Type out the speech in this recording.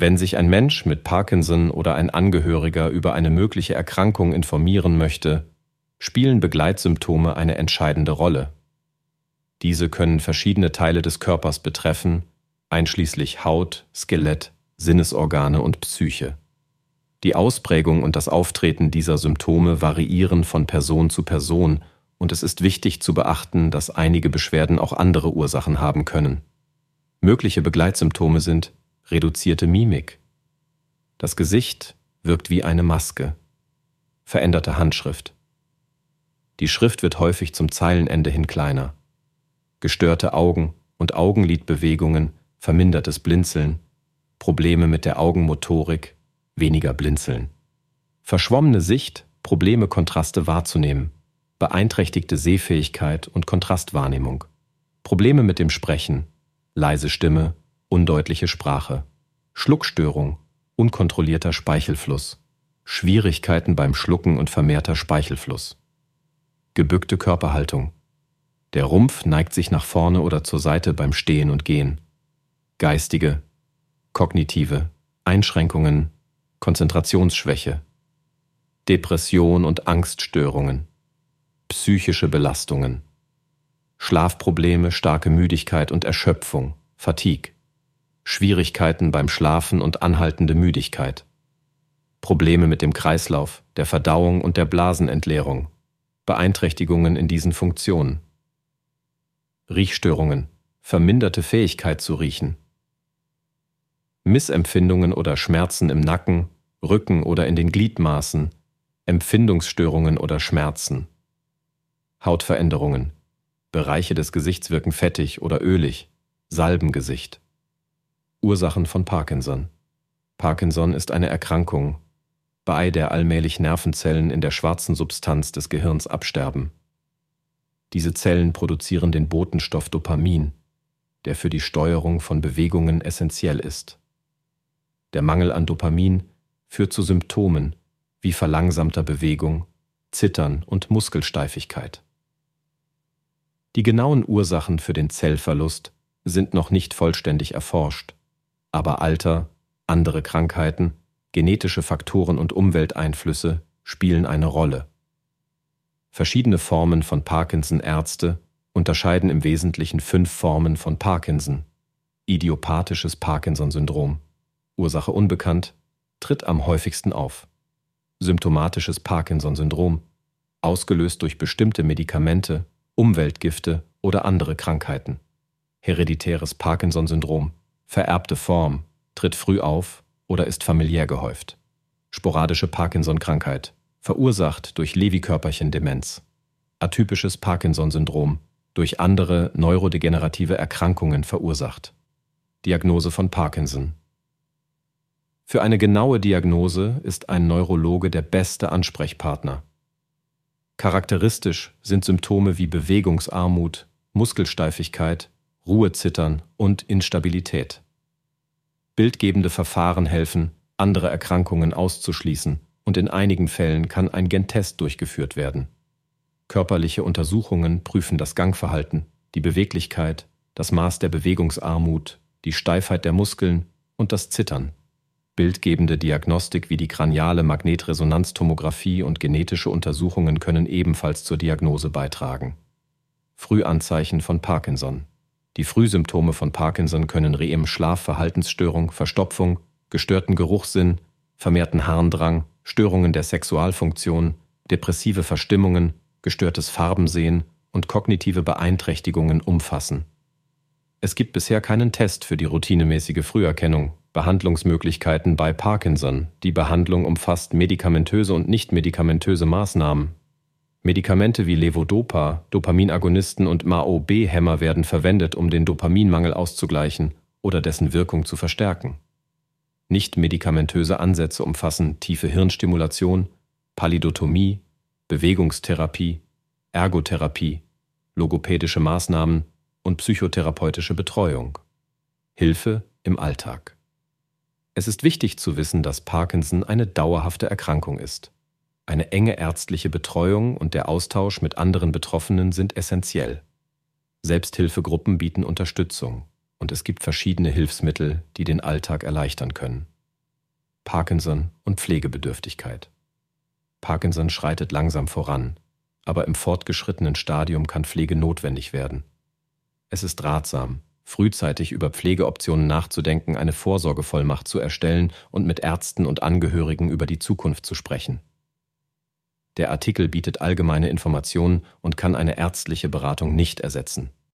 Wenn sich ein Mensch mit Parkinson oder ein Angehöriger über eine mögliche Erkrankung informieren möchte, spielen Begleitsymptome eine entscheidende Rolle. Diese können verschiedene Teile des Körpers betreffen, einschließlich Haut, Skelett, Sinnesorgane und Psyche. Die Ausprägung und das Auftreten dieser Symptome variieren von Person zu Person und es ist wichtig zu beachten, dass einige Beschwerden auch andere Ursachen haben können. Mögliche Begleitsymptome sind reduzierte Mimik. Das Gesicht wirkt wie eine Maske. Veränderte Handschrift. Die Schrift wird häufig zum Zeilenende hin kleiner. Gestörte Augen und Augenlidbewegungen, vermindertes Blinzeln, Probleme mit der Augenmotorik, weniger Blinzeln. Verschwommene Sicht, Probleme Kontraste wahrzunehmen, beeinträchtigte Sehfähigkeit und Kontrastwahrnehmung, Probleme mit dem Sprechen, leise Stimme, undeutliche Sprache, Schluckstörung, unkontrollierter Speichelfluss, Schwierigkeiten beim Schlucken und vermehrter Speichelfluss. Gebückte Körperhaltung. Der Rumpf neigt sich nach vorne oder zur Seite beim Stehen und Gehen. Geistige, kognitive Einschränkungen, Konzentrationsschwäche, Depression und Angststörungen, psychische Belastungen, Schlafprobleme, starke Müdigkeit und Erschöpfung, Fatigue, Schwierigkeiten beim Schlafen und anhaltende Müdigkeit, Probleme mit dem Kreislauf, der Verdauung und der Blasenentleerung, Beeinträchtigungen in diesen Funktionen, Riechstörungen, verminderte Fähigkeit zu riechen, Missempfindungen oder Schmerzen im Nacken, Rücken oder in den Gliedmaßen, Empfindungsstörungen oder Schmerzen, Hautveränderungen, Bereiche des Gesichts wirken fettig oder ölig, Salbengesicht. Ursachen von Parkinson. Parkinson ist eine Erkrankung, bei der allmählich Nervenzellen in der schwarzen Substanz des Gehirns absterben. Diese Zellen produzieren den Botenstoff Dopamin, der für die Steuerung von Bewegungen essentiell ist. Der Mangel an Dopamin führt zu Symptomen wie verlangsamter Bewegung, Zittern und Muskelsteifigkeit. Die genauen Ursachen für den Zellverlust sind noch nicht vollständig erforscht aber Alter, andere Krankheiten, genetische Faktoren und Umwelteinflüsse spielen eine Rolle. Verschiedene Formen von Parkinson-Ärzte unterscheiden im Wesentlichen fünf Formen von Parkinson. Idiopathisches Parkinson-Syndrom. Ursache unbekannt, tritt am häufigsten auf. Symptomatisches Parkinson-Syndrom. Ausgelöst durch bestimmte Medikamente, Umweltgifte oder andere Krankheiten. Hereditäres Parkinson-Syndrom vererbte Form, tritt früh auf oder ist familiär gehäuft. Sporadische Parkinson-Krankheit, verursacht durch Lewy-Körperchen-Demenz. Atypisches Parkinson-Syndrom, durch andere neurodegenerative Erkrankungen verursacht. Diagnose von Parkinson. Für eine genaue Diagnose ist ein Neurologe der beste Ansprechpartner. Charakteristisch sind Symptome wie Bewegungsarmut, Muskelsteifigkeit, Ruhezittern und Instabilität. Bildgebende Verfahren helfen, andere Erkrankungen auszuschließen und in einigen Fällen kann ein Gentest durchgeführt werden. Körperliche Untersuchungen prüfen das Gangverhalten, die Beweglichkeit, das Maß der Bewegungsarmut, die Steifheit der Muskeln und das Zittern. Bildgebende Diagnostik wie die kraniale Magnetresonanztomographie und genetische Untersuchungen können ebenfalls zur Diagnose beitragen. Frühanzeichen von Parkinson die Frühsymptome von Parkinson können REM, Schlafverhaltensstörung, Verstopfung, gestörten Geruchssinn, vermehrten Harndrang, Störungen der Sexualfunktion, depressive Verstimmungen, gestörtes Farbensehen und kognitive Beeinträchtigungen umfassen. Es gibt bisher keinen Test für die routinemäßige Früherkennung, Behandlungsmöglichkeiten bei Parkinson. Die Behandlung umfasst medikamentöse und nichtmedikamentöse Maßnahmen, Medikamente wie Levodopa, Dopaminagonisten und MAO-B-Hämmer werden verwendet, um den Dopaminmangel auszugleichen oder dessen Wirkung zu verstärken. Nicht-medikamentöse Ansätze umfassen tiefe Hirnstimulation, Palidotomie, Bewegungstherapie, Ergotherapie, logopädische Maßnahmen und psychotherapeutische Betreuung. Hilfe im Alltag. Es ist wichtig zu wissen, dass Parkinson eine dauerhafte Erkrankung ist. Eine enge ärztliche Betreuung und der Austausch mit anderen Betroffenen sind essentiell. Selbsthilfegruppen bieten Unterstützung. und es gibt verschiedene Hilfsmittel, die den Alltag erleichtern können. Parkinson und Pflegebedürftigkeit. Parkinson schreitet langsam voran, aber im fortgeschrittenen Stadium kann Pflege notwendig werden. Es ist ratsam, frühzeitig über Pflegeoptionen nachzudenken, eine Vorsorgevollmacht zu erstellen und mit Ärzten und Angehörigen über die Zukunft zu sprechen. Der Artikel bietet allgemeine Informationen und kann eine ärztliche Beratung nicht ersetzen.